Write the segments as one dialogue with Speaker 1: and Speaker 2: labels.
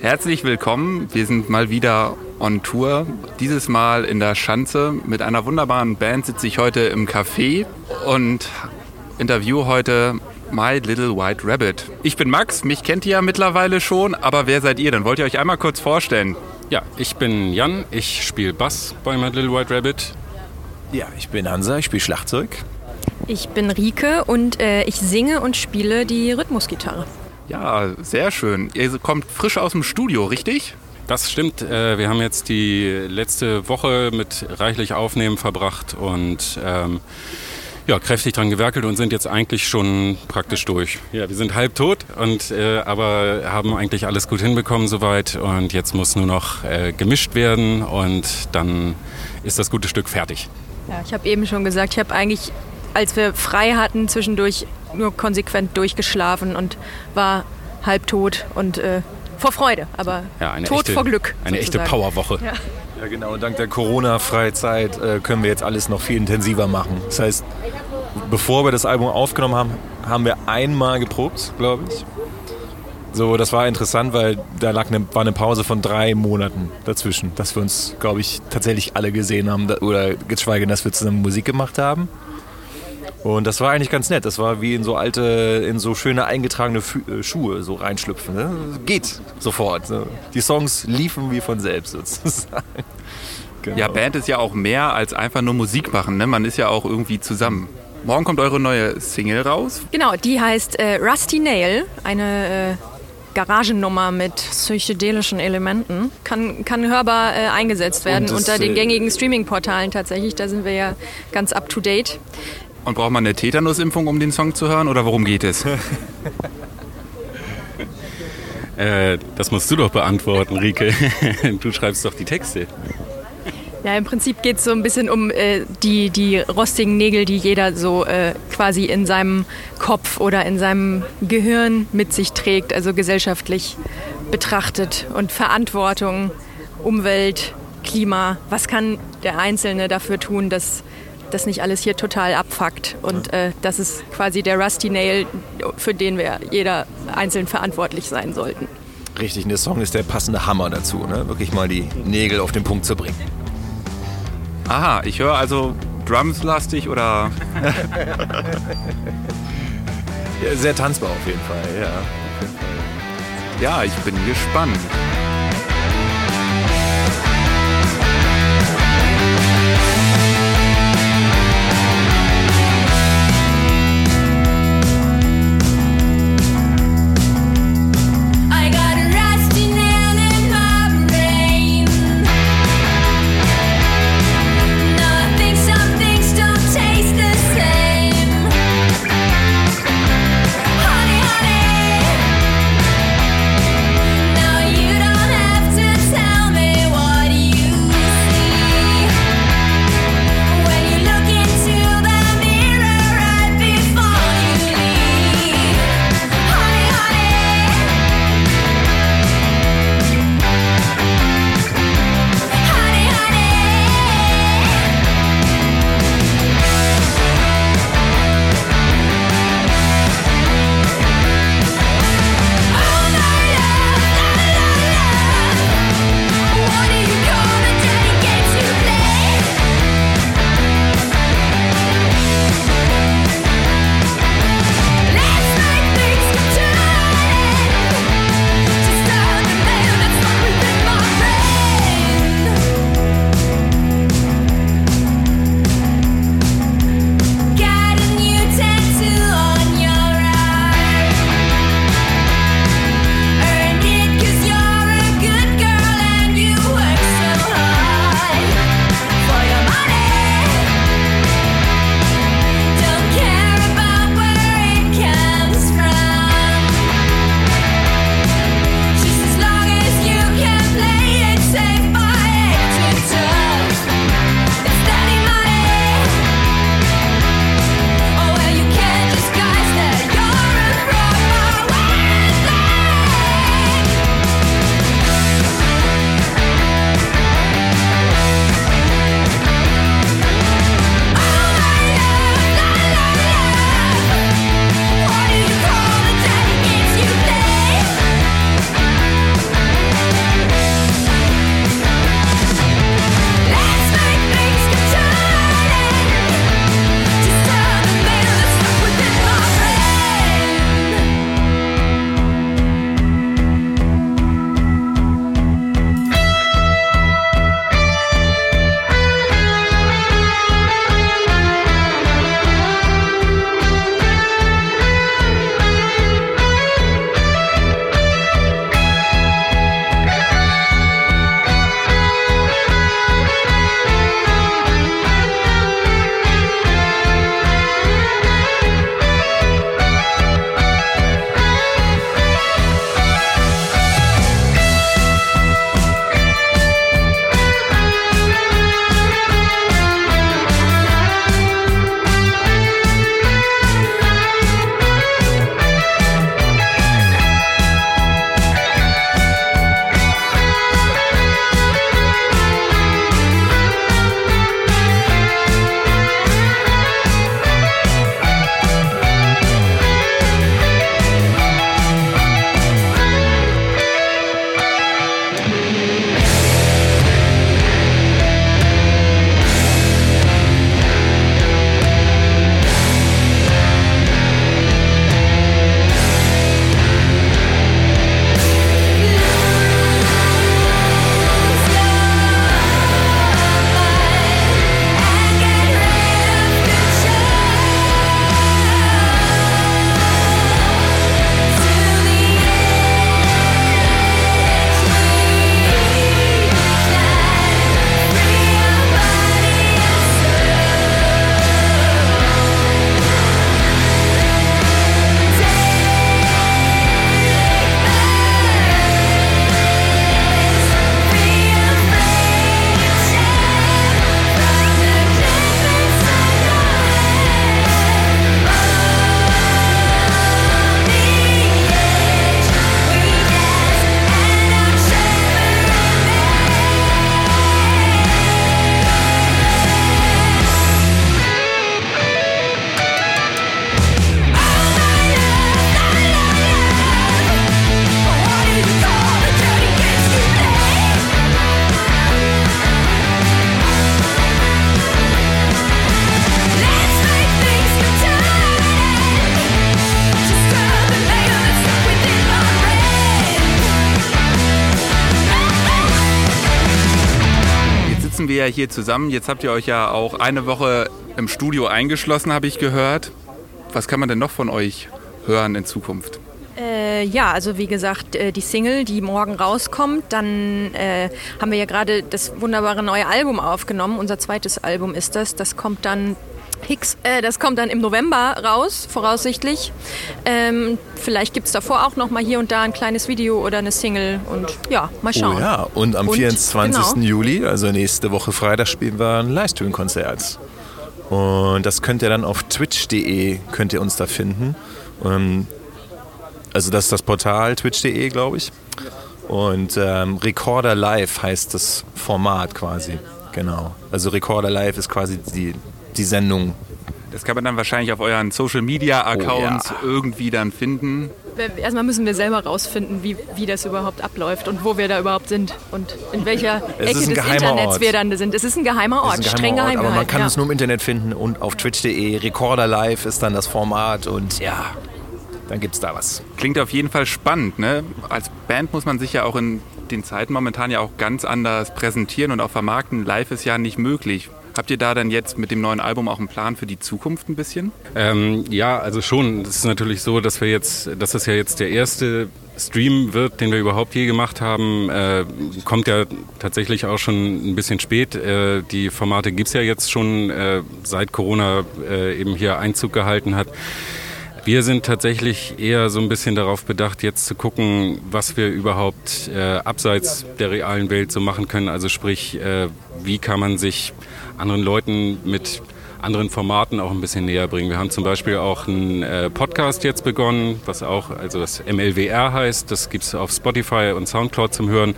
Speaker 1: Herzlich willkommen. Wir sind mal wieder on Tour. Dieses Mal in der Schanze. Mit einer wunderbaren Band sitze ich heute im Café und interview heute My Little White Rabbit. Ich bin Max, mich kennt ihr ja mittlerweile schon, aber wer seid ihr denn? Wollt ihr euch einmal kurz vorstellen?
Speaker 2: Ja, ich bin Jan, ich spiele Bass bei My Little White Rabbit.
Speaker 3: Ja, ich bin Hansa, ich spiele Schlagzeug.
Speaker 4: Ich bin Rike und äh, ich singe und spiele die Rhythmusgitarre.
Speaker 1: Ja, sehr schön. Ihr kommt frisch aus dem Studio, richtig?
Speaker 2: Das stimmt. Äh, wir haben jetzt die letzte Woche mit reichlich Aufnehmen verbracht und ähm, ja, kräftig dran gewerkelt und sind jetzt eigentlich schon praktisch durch. Ja, wir sind halb tot, und, äh, aber haben eigentlich alles gut hinbekommen soweit und jetzt muss nur noch äh, gemischt werden und dann ist das gute Stück fertig.
Speaker 4: Ja, ich habe eben schon gesagt, ich habe eigentlich, als wir frei hatten, zwischendurch nur konsequent durchgeschlafen und war halb tot und äh, vor Freude, aber
Speaker 2: ja,
Speaker 4: tot
Speaker 2: echte,
Speaker 4: vor Glück.
Speaker 2: Eine
Speaker 4: sozusagen.
Speaker 2: echte Powerwoche.
Speaker 3: Ja. ja, genau. Und dank der Corona-Freizeit äh, können wir jetzt alles noch viel intensiver machen. Das heißt, bevor wir das Album aufgenommen haben, haben wir einmal geprobt, glaube ich. So, das war interessant, weil da lag eine, war eine Pause von drei Monaten dazwischen, dass wir uns, glaube ich, tatsächlich alle gesehen haben oder geschweige, dass wir zusammen Musik gemacht haben. Und das war eigentlich ganz nett. Das war wie in so alte, in so schöne eingetragene Fü äh, Schuhe so reinschlüpfen. Ne? Geht sofort. Ne? Die Songs liefen wie von selbst sozusagen.
Speaker 1: Genau. Ja, Band ist ja auch mehr als einfach nur Musik machen. Ne? Man ist ja auch irgendwie zusammen. Morgen kommt eure neue Single raus.
Speaker 4: Genau, die heißt äh, Rusty Nail, eine äh, Garagennummer mit psychedelischen Elementen. Kann, kann hörbar äh, eingesetzt werden
Speaker 3: das,
Speaker 4: unter den
Speaker 3: äh,
Speaker 4: gängigen Streaming-Portalen tatsächlich. Da sind wir ja ganz up to date.
Speaker 1: Und braucht man eine Tetanusimpfung, um den Song zu hören? Oder worum geht es?
Speaker 2: Äh, das musst du doch beantworten, Rike. Du schreibst doch die Texte.
Speaker 4: Ja, im Prinzip geht es so ein bisschen um äh, die, die rostigen Nägel, die jeder so äh, quasi in seinem Kopf oder in seinem Gehirn mit sich trägt, also gesellschaftlich betrachtet und Verantwortung, Umwelt, Klima. Was kann der Einzelne dafür tun, dass das nicht alles hier total abfuckt? Und äh, das ist quasi der Rusty Nail, für den wir jeder einzeln verantwortlich sein sollten.
Speaker 3: Richtig, und der Song ist der passende Hammer dazu, ne? wirklich mal die Nägel auf den Punkt zu bringen.
Speaker 1: Aha, ich höre also Drums-lastig oder.
Speaker 3: Ja, sehr tanzbar auf jeden Fall, ja.
Speaker 1: Ja, ich bin gespannt. Hier zusammen. Jetzt habt ihr euch ja auch eine Woche im Studio eingeschlossen, habe ich gehört. Was kann man denn noch von euch hören in Zukunft?
Speaker 4: Äh, ja, also wie gesagt, äh, die Single, die morgen rauskommt, dann äh, haben wir ja gerade das wunderbare neue Album aufgenommen. Unser zweites Album ist das. Das kommt dann Hicks, äh, das kommt dann im November raus, voraussichtlich. Ähm, vielleicht gibt es davor auch noch mal hier und da ein kleines Video oder eine Single und ja, mal schauen.
Speaker 3: Oh ja, und am
Speaker 4: Und,
Speaker 3: 24.
Speaker 4: genau.
Speaker 3: Juli, also nächste Woche Freitag, spielen wir ein Livestream-Konzert. Und das könnt ihr dann auf twitch.de, könnt ihr uns da finden. Ähm, also das ist das Portal twitch.de, glaube ich. Und ähm, Recorder Live heißt das Format quasi. Genau. Also Recorder Live ist quasi die, die Sendung.
Speaker 1: Das kann man dann wahrscheinlich auf euren Social Media Accounts
Speaker 3: Oh ja.
Speaker 1: irgendwie dann finden.
Speaker 4: Erstmal müssen wir selber rausfinden, wie, wie das überhaupt abläuft und wo wir da überhaupt sind und in welcher
Speaker 3: Es
Speaker 4: Ecke des Internets
Speaker 3: Ort.
Speaker 4: wir dann sind. Es ist ein geheimer Ort,
Speaker 3: Das ist ein
Speaker 4: streng
Speaker 3: geheimer
Speaker 4: geheim
Speaker 3: Ort, aber man kann
Speaker 4: ja.
Speaker 3: es nur im Internet finden und auf twitch.de. Recorder Live ist dann das Format und ja, dann gibt's da was.
Speaker 1: Klingt auf jeden Fall spannend. Ne? Als Band muss man sich ja auch in den Zeiten momentan ja auch ganz anders präsentieren und auch vermarkten. Live ist ja nicht möglich. Habt ihr da dann jetzt mit dem neuen Album auch einen Plan für die Zukunft ein bisschen?
Speaker 2: Ähm, ja, also schon. Es ist natürlich so, dass wir jetzt, dass das ja jetzt der erste Stream wird, den wir überhaupt je gemacht haben. Äh, kommt ja tatsächlich auch schon ein bisschen spät. Äh, die Formate gibt's ja jetzt schon, äh, seit Corona äh, eben hier Einzug gehalten hat. Wir sind tatsächlich eher so ein bisschen darauf bedacht, jetzt zu gucken, was wir überhaupt äh, abseits der realen Welt so machen können. Also sprich, äh, wie kann man sich anderen Leuten mit anderen Formaten auch ein bisschen näher bringen. Wir haben zum Beispiel auch einen äh, Podcast jetzt begonnen, was auch, also das MLWR heißt. Das gibt's auf Spotify und Soundcloud zum Hören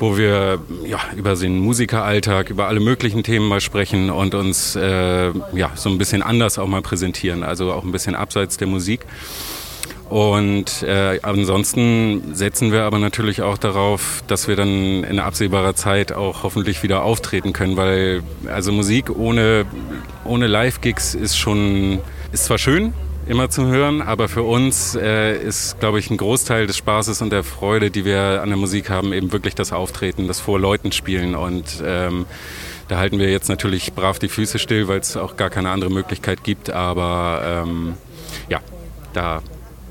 Speaker 2: wo wir ja, über den Musikeralltag, über alle möglichen Themen mal sprechen und uns äh, ja, so ein bisschen anders auch mal präsentieren, also auch ein bisschen abseits der Musik. Und äh, ansonsten setzen wir aber natürlich auch darauf, dass wir dann in absehbarer Zeit auch hoffentlich wieder auftreten können, weil also Musik ohne, ohne Live-Gigs ist schon, ist zwar schön, immer zu hören, aber für uns äh, ist, glaube ich, ein Großteil des Spaßes und der Freude, die wir an der Musik haben, eben wirklich das Auftreten, das vor Leuten spielen. Und ähm, da halten wir jetzt natürlich brav die Füße still, weil es auch gar keine andere Möglichkeit gibt, aber ähm, ja, da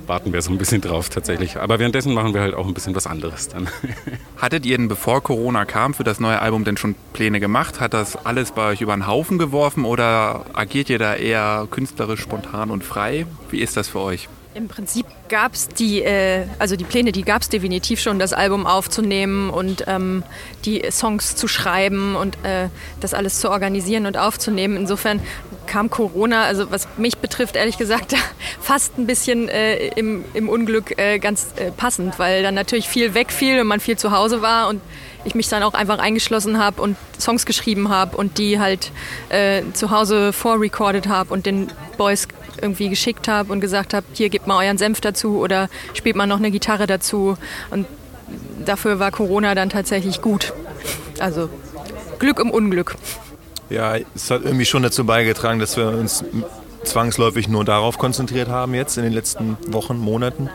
Speaker 2: warten wir so ein bisschen drauf tatsächlich. Aber währenddessen machen wir halt auch ein bisschen was anderes dann.
Speaker 1: Hattet ihr denn, bevor Corona kam, für das neue Album denn schon Pläne gemacht? Hat das alles bei euch über den Haufen geworfen oder agiert ihr da eher künstlerisch spontan und frei? Wie ist das für euch?
Speaker 4: Im Prinzip gab es die, äh, also die Pläne, die gab es definitiv schon, das Album aufzunehmen und ähm, die Songs zu schreiben und äh, das alles zu organisieren und aufzunehmen. Insofern kam Corona, also was mich betrifft, ehrlich gesagt, fast ein bisschen äh, im, im Unglück äh, ganz äh, passend, weil dann natürlich viel wegfiel und man viel zu Hause war und ich mich dann auch einfach eingeschlossen habe und Songs geschrieben habe und die halt äh, zu Hause vorrecorded habe und den Boys irgendwie geschickt habe und gesagt habe, hier gebt mal euren Senf dazu oder spielt mal noch eine Gitarre dazu. Und dafür war Corona dann tatsächlich gut. Also Glück im Unglück.
Speaker 3: Ja, es hat irgendwie schon dazu beigetragen, dass wir uns zwangsläufig nur darauf konzentriert haben jetzt in den letzten Wochen, Monaten.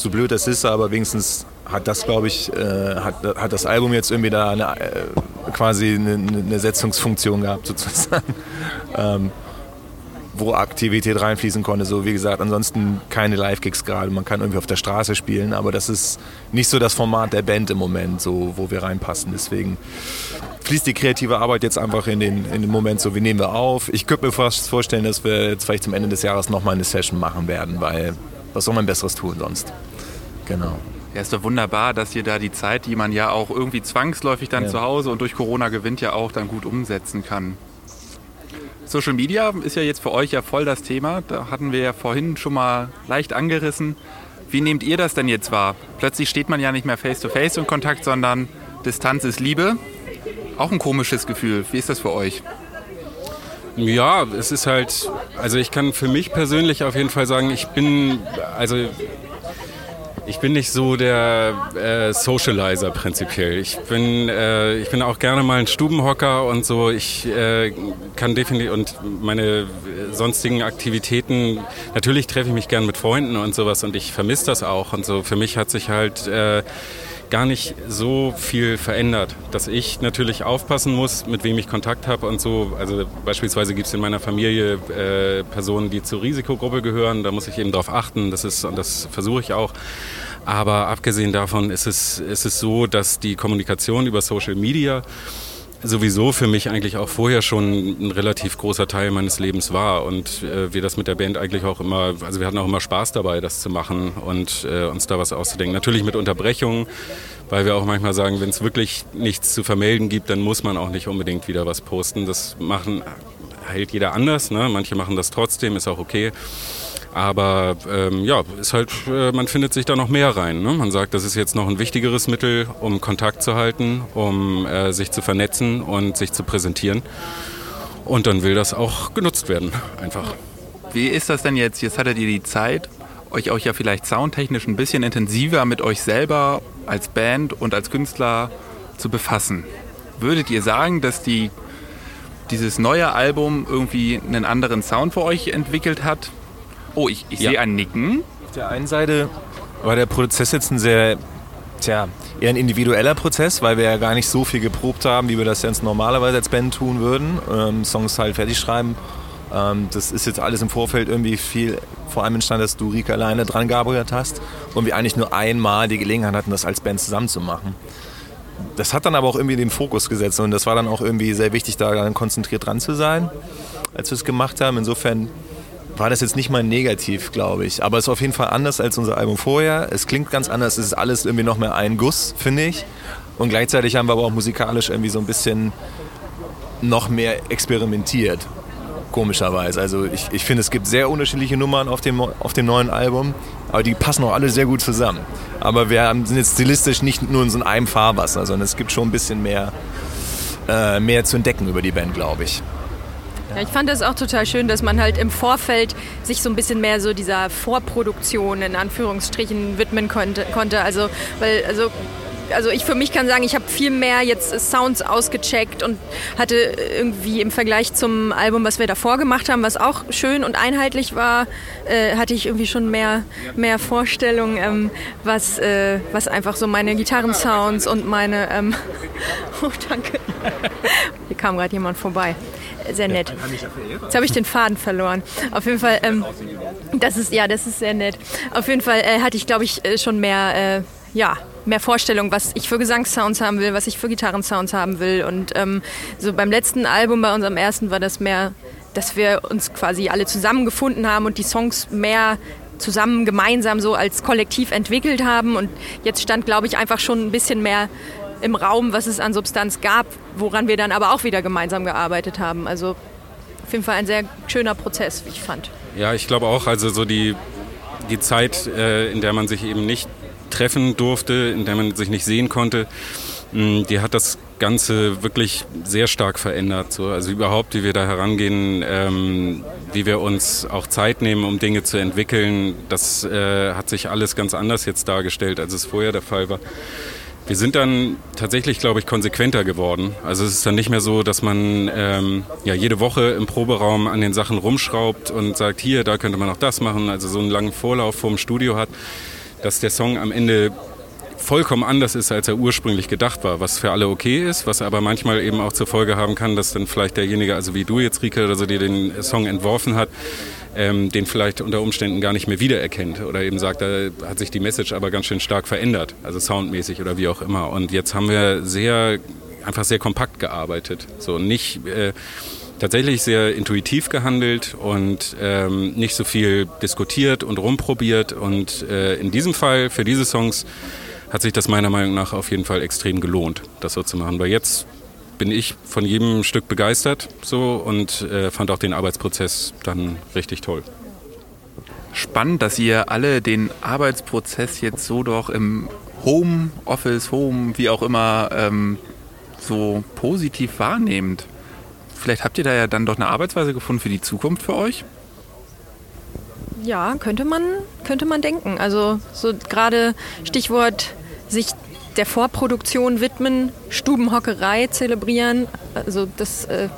Speaker 3: So blöd das ist, aber wenigstens hat das, glaube ich, äh, hat, hat das Album jetzt irgendwie da eine, äh, quasi eine, eine Setzungsfunktion gehabt sozusagen, ähm, wo Aktivität reinfließen konnte. So wie gesagt, ansonsten keine Live-Gigs gerade. Man kann irgendwie auf der Straße spielen, aber das ist nicht so das Format der Band im Moment, so wo wir reinpassen. Deswegen fließt die kreative Arbeit jetzt einfach in den, in den Moment so, wie nehmen wir auf. Ich könnte mir fast vorstellen, dass wir jetzt vielleicht zum Ende des Jahres nochmal eine Session machen werden, weil was soll man Besseres tun sonst? Genau.
Speaker 1: Ja, ist doch wunderbar, dass ihr da die Zeit, die man ja auch irgendwie zwangsläufig dann
Speaker 3: Ja.
Speaker 1: zu Hause und durch Corona gewinnt, ja auch dann gut umsetzen kann. Social Media ist ja jetzt für euch ja voll das Thema. Da hatten wir ja vorhin schon mal leicht angerissen. Wie nehmt ihr das denn jetzt wahr? Plötzlich steht man ja nicht mehr face to face in Kontakt, sondern Distanz ist Liebe. Auch ein komisches Gefühl. Wie ist das für euch?
Speaker 2: Ja, es ist halt, also ich kann für mich persönlich auf jeden Fall sagen, ich bin, also ich bin nicht so der äh, Socializer prinzipiell. Ich bin, äh, ich bin auch gerne mal ein Stubenhocker und so. Ich äh, kann definitiv und meine äh, sonstigen Aktivitäten. Natürlich treffe ich mich gern mit Freunden und sowas und ich vermisse das auch und so. Für mich hat sich halt äh, gar nicht so viel verändert, dass ich natürlich aufpassen muss, mit wem ich Kontakt habe und so. Also beispielsweise gibt es in meiner Familie äh, Personen, die zur Risikogruppe gehören. Da muss ich eben darauf achten. Das ist und das versuche ich auch. Aber abgesehen davon ist es, ist es so, dass die Kommunikation über Social Media sowieso für mich eigentlich auch vorher schon ein relativ großer Teil meines Lebens war und äh, wir das mit der Band eigentlich auch immer, also wir hatten auch immer Spaß dabei, das zu machen und äh, uns da was auszudenken. Natürlich mit Unterbrechungen, weil wir auch manchmal sagen, wenn es wirklich nichts zu vermelden gibt, dann muss man auch nicht unbedingt wieder was posten. Das machen hält jeder anders, ne? manche machen das trotzdem, ist auch okay. Aber ähm, ja, ist halt, äh, man findet sich da noch mehr rein. Ne? Man sagt, das ist jetzt noch ein wichtigeres Mittel, um Kontakt zu halten, um äh, sich zu vernetzen und sich zu präsentieren. Und dann will das auch genutzt werden, einfach.
Speaker 1: Wie ist das denn jetzt? Jetzt hattet ihr die Zeit, euch auch ja vielleicht soundtechnisch ein bisschen intensiver mit euch selber als Band und als Künstler zu befassen. Würdet ihr sagen, dass die, dieses neue Album irgendwie einen anderen Sound für euch entwickelt hat? Oh, ich, ich
Speaker 2: Ja.
Speaker 1: sehe ein Nicken.
Speaker 3: Auf der einen Seite war der Prozess jetzt ein sehr, tja, eher ein individueller Prozess, weil wir ja gar nicht so viel geprobt haben, wie wir das jetzt normalerweise als Band tun würden. Ähm, Songs halt fertig schreiben. Ähm, das ist jetzt alles im Vorfeld irgendwie viel, vor allem entstanden, dass du Rika alleine dran gearbeitet hast und wir eigentlich nur einmal die Gelegenheit hatten, das als Band zusammen zu machen. Das hat dann aber auch irgendwie den Fokus gesetzt und das war dann auch irgendwie sehr wichtig, da dann konzentriert dran zu sein, als wir es gemacht haben. Insofern war das jetzt nicht mal negativ, glaube ich. Aber es ist auf jeden Fall anders als unser Album vorher. Es klingt ganz anders. Es ist alles irgendwie noch mehr ein Guss, finde ich. Und gleichzeitig haben wir aber auch musikalisch irgendwie so ein bisschen noch mehr experimentiert. Komischerweise. Also ich, ich finde, es gibt sehr unterschiedliche Nummern auf dem, auf dem neuen Album, aber die passen auch alle sehr gut zusammen. Aber wir haben- sind jetzt stilistisch nicht nur in so einem Fahrwasser, sondern es gibt schon ein bisschen mehr, äh, mehr zu entdecken über die Band, glaube ich.
Speaker 4: Ja, ich fand das auch total schön, dass man halt im Vorfeld sich so ein bisschen mehr so dieser Vorproduktion in Anführungsstrichen widmen konnte. konnte. Also, weil, also, also ich für mich kann sagen, ich habe viel mehr jetzt Sounds ausgecheckt und hatte irgendwie im Vergleich zum Album, was wir davor gemacht haben, was auch schön und einheitlich war, äh, hatte ich irgendwie schon mehr, mehr Vorstellung, ähm, was, äh, was einfach so meine Gitarrensounds und meine... Ähm, oh, danke. Hier kam gerade jemand vorbei. Sehr nett. Jetzt habe ich den Faden verloren. Auf jeden Fall, ähm, das ist ja, das ist sehr nett. Auf jeden Fall äh, hatte ich, glaube ich, äh, schon mehr, äh, ja, mehr Vorstellung, was ich für Gesangssounds haben will, was ich für Gitarrensounds haben will. Und ähm, so beim letzten Album, bei unserem ersten, war das mehr, dass wir uns quasi alle zusammengefunden haben und die Songs mehr zusammen gemeinsam so als Kollektiv entwickelt haben. Und jetzt stand, glaube ich, einfach schon ein bisschen mehr im Raum, was es an Substanz gab, woran wir dann aber auch wieder gemeinsam gearbeitet haben. Also auf jeden Fall ein sehr schöner Prozess, wie ich fand.
Speaker 2: Ja, ich glaube auch, also so die, die Zeit, äh, in der man sich eben nicht treffen durfte, in der man sich nicht sehen konnte, mh, die hat das Ganze wirklich sehr stark verändert. So. Also überhaupt, wie wir da herangehen, ähm, wie wir uns auch Zeit nehmen, um Dinge zu entwickeln, das äh, hat sich alles ganz anders jetzt dargestellt, als es vorher der Fall war. Wir sind dann tatsächlich, glaube ich, konsequenter geworden. Also es ist dann nicht mehr so, dass man ähm, ja, jede Woche im Proberaum an den Sachen rumschraubt und sagt, hier, da könnte man auch das machen, also so einen langen Vorlauf vorm Studio hat, dass der Song am Ende vollkommen anders ist, als er ursprünglich gedacht war, was für alle okay ist, was aber manchmal eben auch zur Folge haben kann, dass dann vielleicht derjenige, also wie du jetzt, Rike, also der den Song entworfen hat, ähm, den vielleicht unter Umständen gar nicht mehr wiedererkennt oder eben sagt, da hat sich die Message aber ganz schön stark verändert, also soundmäßig oder wie auch immer. Und jetzt haben wir sehr, einfach sehr kompakt gearbeitet, so nicht äh, tatsächlich sehr intuitiv gehandelt und ähm, nicht so viel diskutiert und rumprobiert. Und äh, in diesem Fall, für diese Songs, hat sich das meiner Meinung nach auf jeden Fall extrem gelohnt, das so zu machen. Weil jetzt bin ich von jedem Stück begeistert so und äh, fand auch den Arbeitsprozess dann richtig toll.
Speaker 1: Spannend, dass ihr alle den Arbeitsprozess jetzt so doch im Home Office, Home, wie auch immer, ähm, so positiv wahrnehmt. Vielleicht habt ihr da ja dann doch eine Arbeitsweise gefunden für die Zukunft für euch?
Speaker 4: Ja, könnte man, könnte man denken. Also so gerade Stichwort sich der Vorproduktion widmen, Stubenhockerei zelebrieren. Also das äh,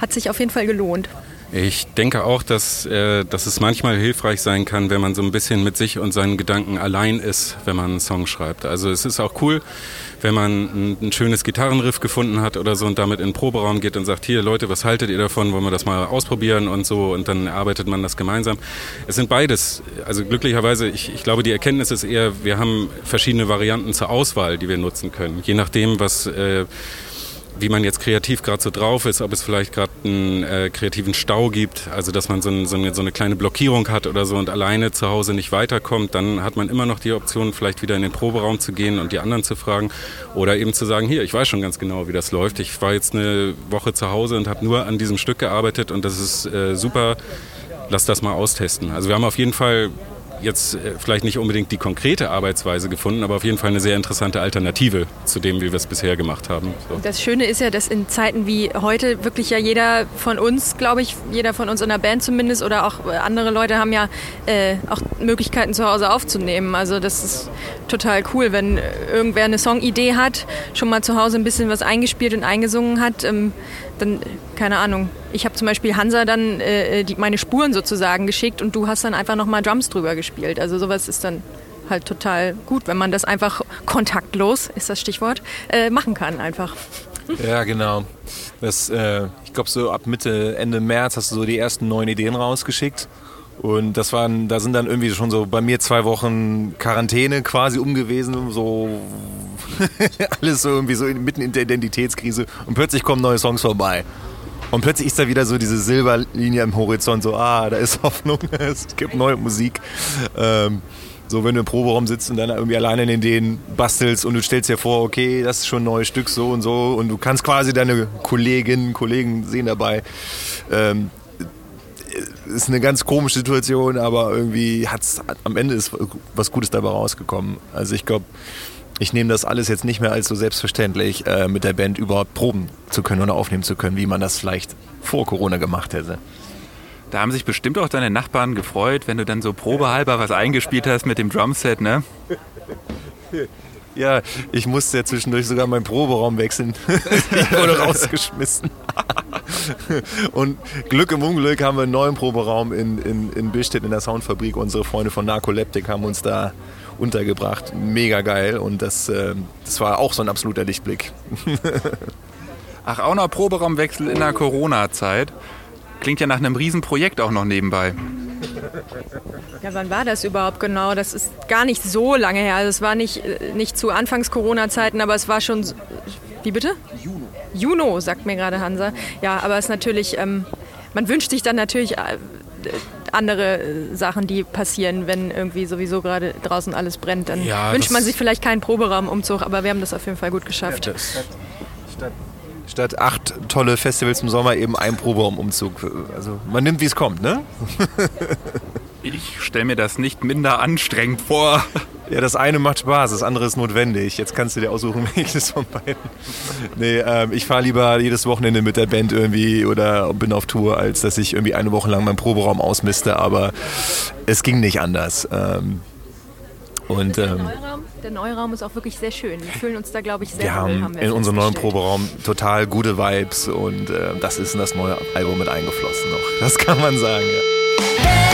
Speaker 4: hat sich auf jeden Fall gelohnt.
Speaker 2: Ich denke auch, dass, äh, dass es manchmal hilfreich sein kann, wenn man so ein bisschen mit sich und seinen Gedanken allein ist, wenn man einen Song schreibt. Also es ist auch cool, wenn man ein, ein schönes Gitarrenriff gefunden hat oder so und damit in den Proberaum geht und sagt, hier Leute, was haltet ihr davon, wollen wir das mal ausprobieren und so und dann erarbeitet man das gemeinsam. Es sind beides. Also glücklicherweise, ich, ich glaube, die Erkenntnis ist eher, wir haben verschiedene Varianten zur Auswahl, die wir nutzen können. Je nachdem, was... Äh, wie man jetzt kreativ gerade so drauf ist, ob es vielleicht gerade einen äh, kreativen Stau gibt, also dass man so, ein, so, eine, so eine kleine Blockierung hat oder so und alleine zu Hause nicht weiterkommt, dann hat man immer noch die Option, vielleicht wieder in den Proberaum zu gehen und die anderen zu fragen oder eben zu sagen, hier, ich weiß schon ganz genau, wie das läuft. Ich war jetzt eine Woche zu Hause und habe nur an diesem Stück gearbeitet und das ist äh, super. Lass das mal austesten. Also wir haben auf jeden Fall jetzt äh, vielleicht nicht unbedingt die konkrete Arbeitsweise gefunden, aber auf jeden Fall eine sehr interessante Alternative zu dem, wie wir es bisher gemacht haben. So.
Speaker 4: Das Schöne ist ja, dass in Zeiten wie heute wirklich ja jeder von uns, glaube ich, jeder von uns in der Band zumindest oder auch äh, andere Leute haben ja äh, auch Möglichkeiten zu Hause aufzunehmen. Also das ist total cool, wenn äh, irgendwer eine Songidee hat, schon mal zu Hause ein bisschen was eingespielt und eingesungen hat. Ähm, dann, keine Ahnung, ich habe zum Beispiel Hansa dann äh, die, meine Spuren sozusagen geschickt und du hast dann einfach nochmal Drums drüber gespielt. Also sowas ist dann halt total gut, wenn man das einfach kontaktlos, ist das Stichwort, äh, machen kann einfach.
Speaker 3: Ja, genau. Das, äh, ich glaube, so ab Mitte, Ende März hast du so die ersten neuen Ideen rausgeschickt. Und das waren, da sind dann irgendwie schon so bei mir zwei Wochen Quarantäne quasi umgewesen, so alles so irgendwie so mitten in der Identitätskrise. Und plötzlich kommen neue Songs vorbei. Und plötzlich ist da wieder so diese Silberlinie im Horizont, so, ah, da ist Hoffnung, es gibt neue Musik. Ähm, so, wenn du im Proberaum sitzt und dann irgendwie alleine in den Ideen bastelst und du stellst dir vor, okay, das ist schon ein neues Stück, so und so, und du kannst quasi deine Kolleginnen, Kollegen sehen dabei. Ähm, ist eine ganz komische Situation, aber irgendwie hat's am Ende ist was Gutes dabei rausgekommen. Also ich glaube, ich nehme das alles jetzt nicht mehr als so selbstverständlich, äh, mit der Band überhaupt proben zu können oder aufnehmen zu können, wie man das vielleicht vor Corona gemacht hätte.
Speaker 1: Da haben sich bestimmt auch deine Nachbarn gefreut, wenn du dann so probehalber was eingespielt hast mit dem Drumset, ne?
Speaker 3: Ja, ich musste ja zwischendurch sogar meinen Proberaum wechseln. ich wurde rausgeschmissen. Und Glück im Unglück haben wir einen neuen Proberaum in, in, in Billstedt in der Soundfabrik. Unsere Freunde von Narcoleptic haben uns da untergebracht. Mega geil. Und das, äh, das war auch so ein absoluter Lichtblick.
Speaker 1: Ach, auch noch Proberaumwechsel in der Corona-Zeit. Klingt ja nach einem Riesenprojekt auch noch nebenbei.
Speaker 4: Ja, wann war das überhaupt genau? Das ist gar nicht so lange her. Also es war nicht, äh, nicht zu Anfangs-Corona-Zeiten, aber es war schon. Wie bitte? Juno. Juno, sagt mir gerade Hansa. Ja, aber es ist natürlich. Ähm, man wünscht sich dann natürlich äh, andere äh, Sachen, die passieren, wenn irgendwie sowieso gerade draußen alles brennt. Dann
Speaker 2: Ja,
Speaker 4: wünscht man sich vielleicht keinen Proberaumumzug, aber wir haben das auf jeden Fall gut geschafft.
Speaker 2: Das,
Speaker 3: Statt acht tolle Festivals im Sommer eben ein Proberaumumzug. Also man nimmt, wie es kommt, ne?
Speaker 1: Ich stelle mir das nicht minder anstrengend vor.
Speaker 3: Ja, das eine macht Spaß, das andere ist notwendig. Jetzt kannst du dir aussuchen, welches von beiden. Nee, ähm, ich fahre lieber jedes Wochenende mit der Band irgendwie oder bin auf Tour, als dass ich irgendwie eine Woche lang meinen Proberaum ausmiste. Aber es ging nicht anders. Ähm, und ähm,
Speaker 4: der Neuraum ist auch wirklich sehr schön. Wir fühlen uns da, glaube ich, sehr
Speaker 3: wir
Speaker 4: wohl,
Speaker 3: haben
Speaker 4: wir
Speaker 3: in unserem neuen. Proberaum total gute Vibes und äh, das ist in das neue Album mit eingeflossen noch. Das kann man sagen, ja.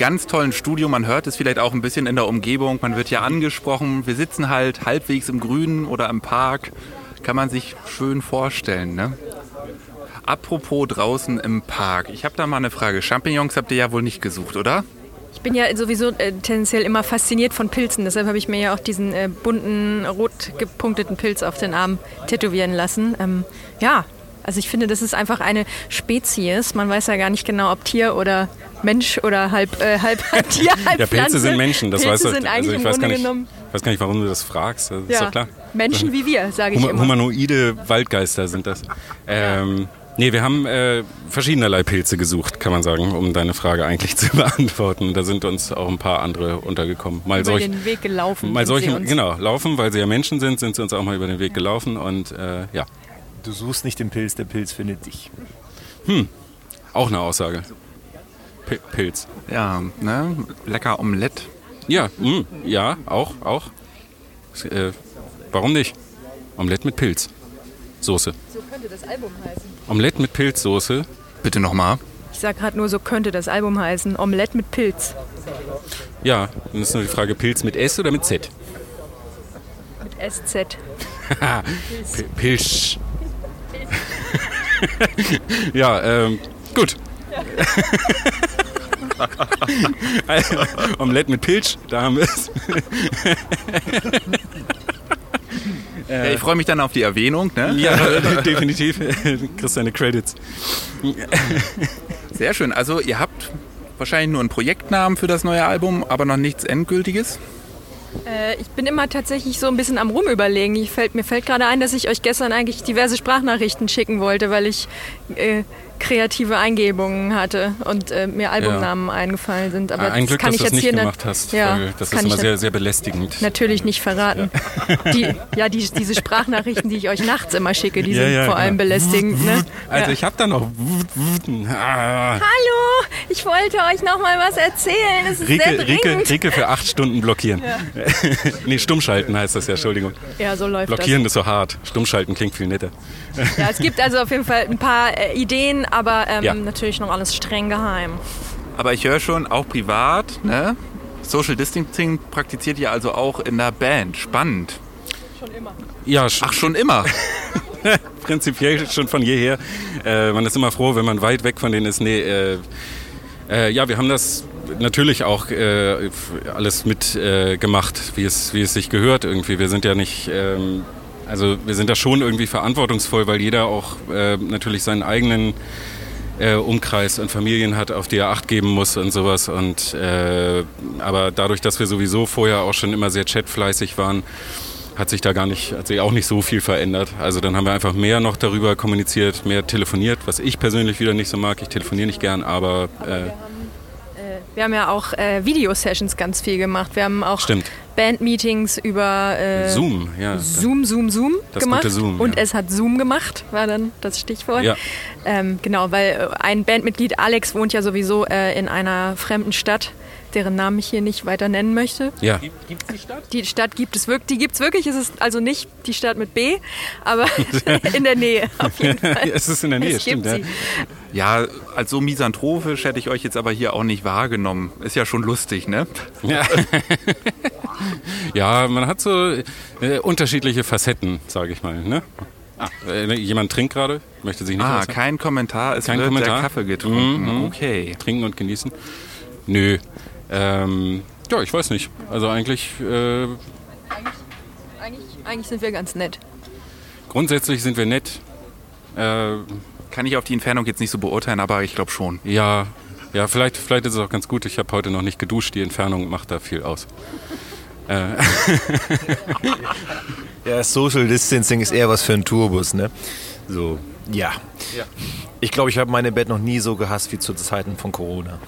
Speaker 1: Ganz tollen Studio. Man hört es vielleicht auch ein bisschen in der Umgebung. Man wird hier angesprochen. Wir sitzen halt halbwegs im Grünen oder im Park. Kann man sich schön vorstellen, ne? Apropos draußen im Park. Ich habe da mal eine Frage. Champignons habt ihr ja wohl nicht gesucht, oder?
Speaker 4: Ich bin ja sowieso äh, tendenziell immer fasziniert von Pilzen. Deshalb habe ich mir ja auch diesen äh, bunten, rot gepunkteten Pilz auf den Arm tätowieren lassen. Ähm, ja, also ich finde, das ist einfach eine Spezies. Man weiß ja gar nicht genau, ob Tier oder Mensch oder halb, äh, halb Tier, halb
Speaker 2: Ja, Pilze
Speaker 4: Pflanze.
Speaker 2: sind Menschen, das
Speaker 4: Pilze
Speaker 2: weißt du.
Speaker 4: sind eigentlich
Speaker 2: also ich
Speaker 4: im
Speaker 2: weiß gar,
Speaker 4: Grunde
Speaker 2: nicht,
Speaker 4: genommen
Speaker 2: weiß gar nicht, warum du das fragst. Das ist
Speaker 4: ja,
Speaker 2: doch klar.
Speaker 4: Menschen wie wir, sage ich
Speaker 2: Huma
Speaker 4: immer.
Speaker 2: humanoide Waldgeister sind das. Ähm, nee, wir haben äh, verschiedenerlei Pilze gesucht, kann man sagen, um deine Frage eigentlich zu beantworten. Da sind uns auch ein paar andere untergekommen. Mal
Speaker 4: über
Speaker 2: solch,
Speaker 4: den Weg gelaufen.
Speaker 2: mal
Speaker 4: sind sie
Speaker 2: solche,
Speaker 4: uns.
Speaker 2: genau, laufen, weil sie ja Menschen sind, sind sie uns auch mal über den Weg gelaufen und äh, ja,
Speaker 3: Du suchst nicht den Pilz, der Pilz findet dich.
Speaker 2: auch eine Aussage. Pilz.
Speaker 1: Ja, ne? Lecker Omelett.
Speaker 2: Ja, mh, ja, auch, auch. Äh, warum nicht? Omelette mit Pilz. Soße.
Speaker 4: So könnte das Album heißen.
Speaker 2: Omelette mit Pilzsoße.
Speaker 1: Bitte nochmal.
Speaker 4: Ich sage gerade nur, so könnte das Album heißen. Omelette mit Pilz.
Speaker 2: Ja, dann ist nur die Frage, Pilz mit S oder mit Z?
Speaker 4: Mit SZ.
Speaker 2: Pilz. ja, ähm, gut. Omelette mit Pilz, da haben wir es.
Speaker 1: Ja, ich freue mich dann auf die Erwähnung. Ne?
Speaker 2: Ja, definitiv. Du kriegst deine Credits.
Speaker 1: Sehr schön. Also ihr habt wahrscheinlich nur einen Projektnamen für das neue Album, aber noch nichts Endgültiges.
Speaker 4: Äh, ich bin immer tatsächlich so ein bisschen am Rumüberlegen. Ich fällt, mir fällt gerade ein, dass ich euch gestern eigentlich diverse Sprachnachrichten schicken wollte, weil ich äh, kreative Eingebungen hatte und äh, mir Albumnamen eingefallen sind. Aber
Speaker 2: Ein
Speaker 4: das
Speaker 2: Glück,
Speaker 4: kann
Speaker 2: dass
Speaker 4: ich
Speaker 2: du das
Speaker 4: jetzt
Speaker 2: nicht
Speaker 4: hier
Speaker 2: gemacht hast.
Speaker 4: Ja,
Speaker 2: das
Speaker 4: kann
Speaker 2: ist immer sehr, sehr belästigend.
Speaker 4: natürlich nicht verraten. Die, ja, die, diese Sprachnachrichten, die ich euch nachts immer schicke, die
Speaker 2: Ja,
Speaker 4: sind
Speaker 2: ja,
Speaker 4: vor allem
Speaker 2: genau.
Speaker 4: belästigend. Ne?
Speaker 2: Also
Speaker 4: ja.
Speaker 2: ich habe da noch... Ah.
Speaker 4: Hallo, ich wollte euch noch mal was erzählen. Es ist sehr
Speaker 2: Rike, Rike,
Speaker 4: dringend.
Speaker 2: Rike für acht Stunden blockieren. nee, stummschalten heißt das ja, Entschuldigung.
Speaker 4: Ja, so läuft
Speaker 2: Blockieren ist so hart. Stummschalten klingt viel netter.
Speaker 4: das. Ja, es gibt also auf jeden Fall ein paar äh, Ideen, aber ähm,
Speaker 2: Ja.
Speaker 4: natürlich noch alles streng geheim.
Speaker 1: Aber ich höre schon, auch privat, ne? Social Distancing praktiziert ihr also auch in der Band. Spannend.
Speaker 2: Ja, sch-
Speaker 1: Ach, schon immer.
Speaker 2: prinzipiell schon von jeher. Äh, man ist immer froh, wenn man weit weg von denen ist. Nee, äh, äh, ja, wir haben das natürlich auch äh, alles mit äh, wie es, wie es sich gehört irgendwie. Wir sind ja nicht, ähm, also wir sind da schon irgendwie verantwortungsvoll, weil jeder auch äh, natürlich seinen eigenen äh, Umkreis und Familien hat, auf die er Acht geben muss und sowas. Und äh, aber dadurch, dass wir sowieso vorher auch schon immer sehr chatfleißig waren, hat sich da gar nicht, hat sich auch nicht so viel verändert. Also dann haben wir einfach mehr noch darüber kommuniziert, mehr telefoniert, was ich persönlich wieder nicht so mag. Ich telefoniere nicht gern, aber äh,
Speaker 4: Wir haben ja auch äh, Video-Sessions ganz viel gemacht. Wir haben auch
Speaker 2: Stimmt.
Speaker 4: Bandmeetings über äh,
Speaker 2: Zoom, ja.
Speaker 4: Zoom, Zoom, Zoom
Speaker 2: Das
Speaker 4: gemacht.
Speaker 2: gute Zoom,
Speaker 4: und
Speaker 2: ja.
Speaker 4: es hat Zoom gemacht, war dann das Stichwort.
Speaker 2: Ja.
Speaker 4: Ähm, genau, weil ein Bandmitglied, Alex, wohnt ja sowieso äh, in einer fremden Stadt, deren Namen ich hier nicht weiter nennen möchte.
Speaker 2: Ja,
Speaker 4: Die Stadt gibt es wirklich, die gibt es wirklich, es ist also nicht die Stadt mit B, aber in der Nähe auf jeden Fall.
Speaker 2: es ist in der Nähe,
Speaker 4: es
Speaker 2: stimmt.
Speaker 4: gibt
Speaker 2: Ja.
Speaker 4: sie.
Speaker 1: Ja, als so misanthropisch hätte ich euch jetzt aber hier auch nicht wahrgenommen. Ist ja schon lustig, ne?
Speaker 2: Ja. ja, man hat so äh, unterschiedliche Facetten, sage ich mal. Ne? Ah, äh, jemand trinkt gerade, möchte sich nicht
Speaker 1: Ah,
Speaker 2: äußern.
Speaker 1: kein Kommentar, es
Speaker 2: Kein
Speaker 1: wird
Speaker 2: Kommentar?
Speaker 1: der Kaffee getrunken.
Speaker 2: Mhm.
Speaker 1: Okay.
Speaker 2: trinken und genießen. Nö. Ähm, ja, ich weiß nicht. Also eigentlich, äh,
Speaker 4: Eigentlich, eigentlich sind wir ganz nett.
Speaker 2: grundsätzlich sind wir nett. Äh,
Speaker 1: Kann ich auf die Entfernung jetzt nicht so beurteilen, aber ich glaube schon.
Speaker 2: ja, ja, vielleicht, vielleicht ist es auch ganz gut. Ich habe heute noch nicht geduscht. Die Entfernung macht da viel aus.
Speaker 3: Ja, Social Distancing ist eher was für einen Tourbus, ne? So, ja. Ich glaube, ich habe meine Bett noch nie so gehasst wie zu Zeiten von Corona.